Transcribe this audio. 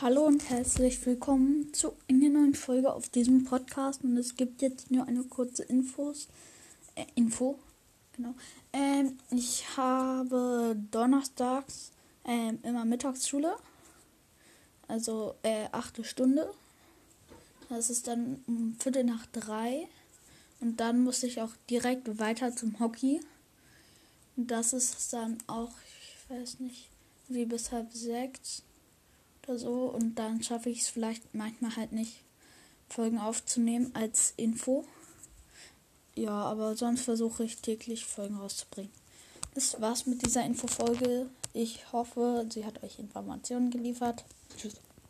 Hallo und herzlich willkommen zu einer neuen Folge auf diesem Podcast. Und es gibt jetzt nur eine kurze Infos, äh, Info. Genau. Ähm, ich habe donnerstags ähm, immer Mittagsschule. Also äh, achte Stunde. Das ist dann um Viertel nach drei. Und dann muss ich auch direkt weiter zum Hockey. Das ist dann auch, ich weiß nicht, wie bis halb sechs oder so. Und dann schaffe ich es vielleicht manchmal halt nicht, Folgen aufzunehmen als Info. Ja, aber sonst versuche ich täglich Folgen rauszubringen. Das war's mit dieser Infofolge. Ich hoffe, sie hat euch Informationen geliefert. Tschüss.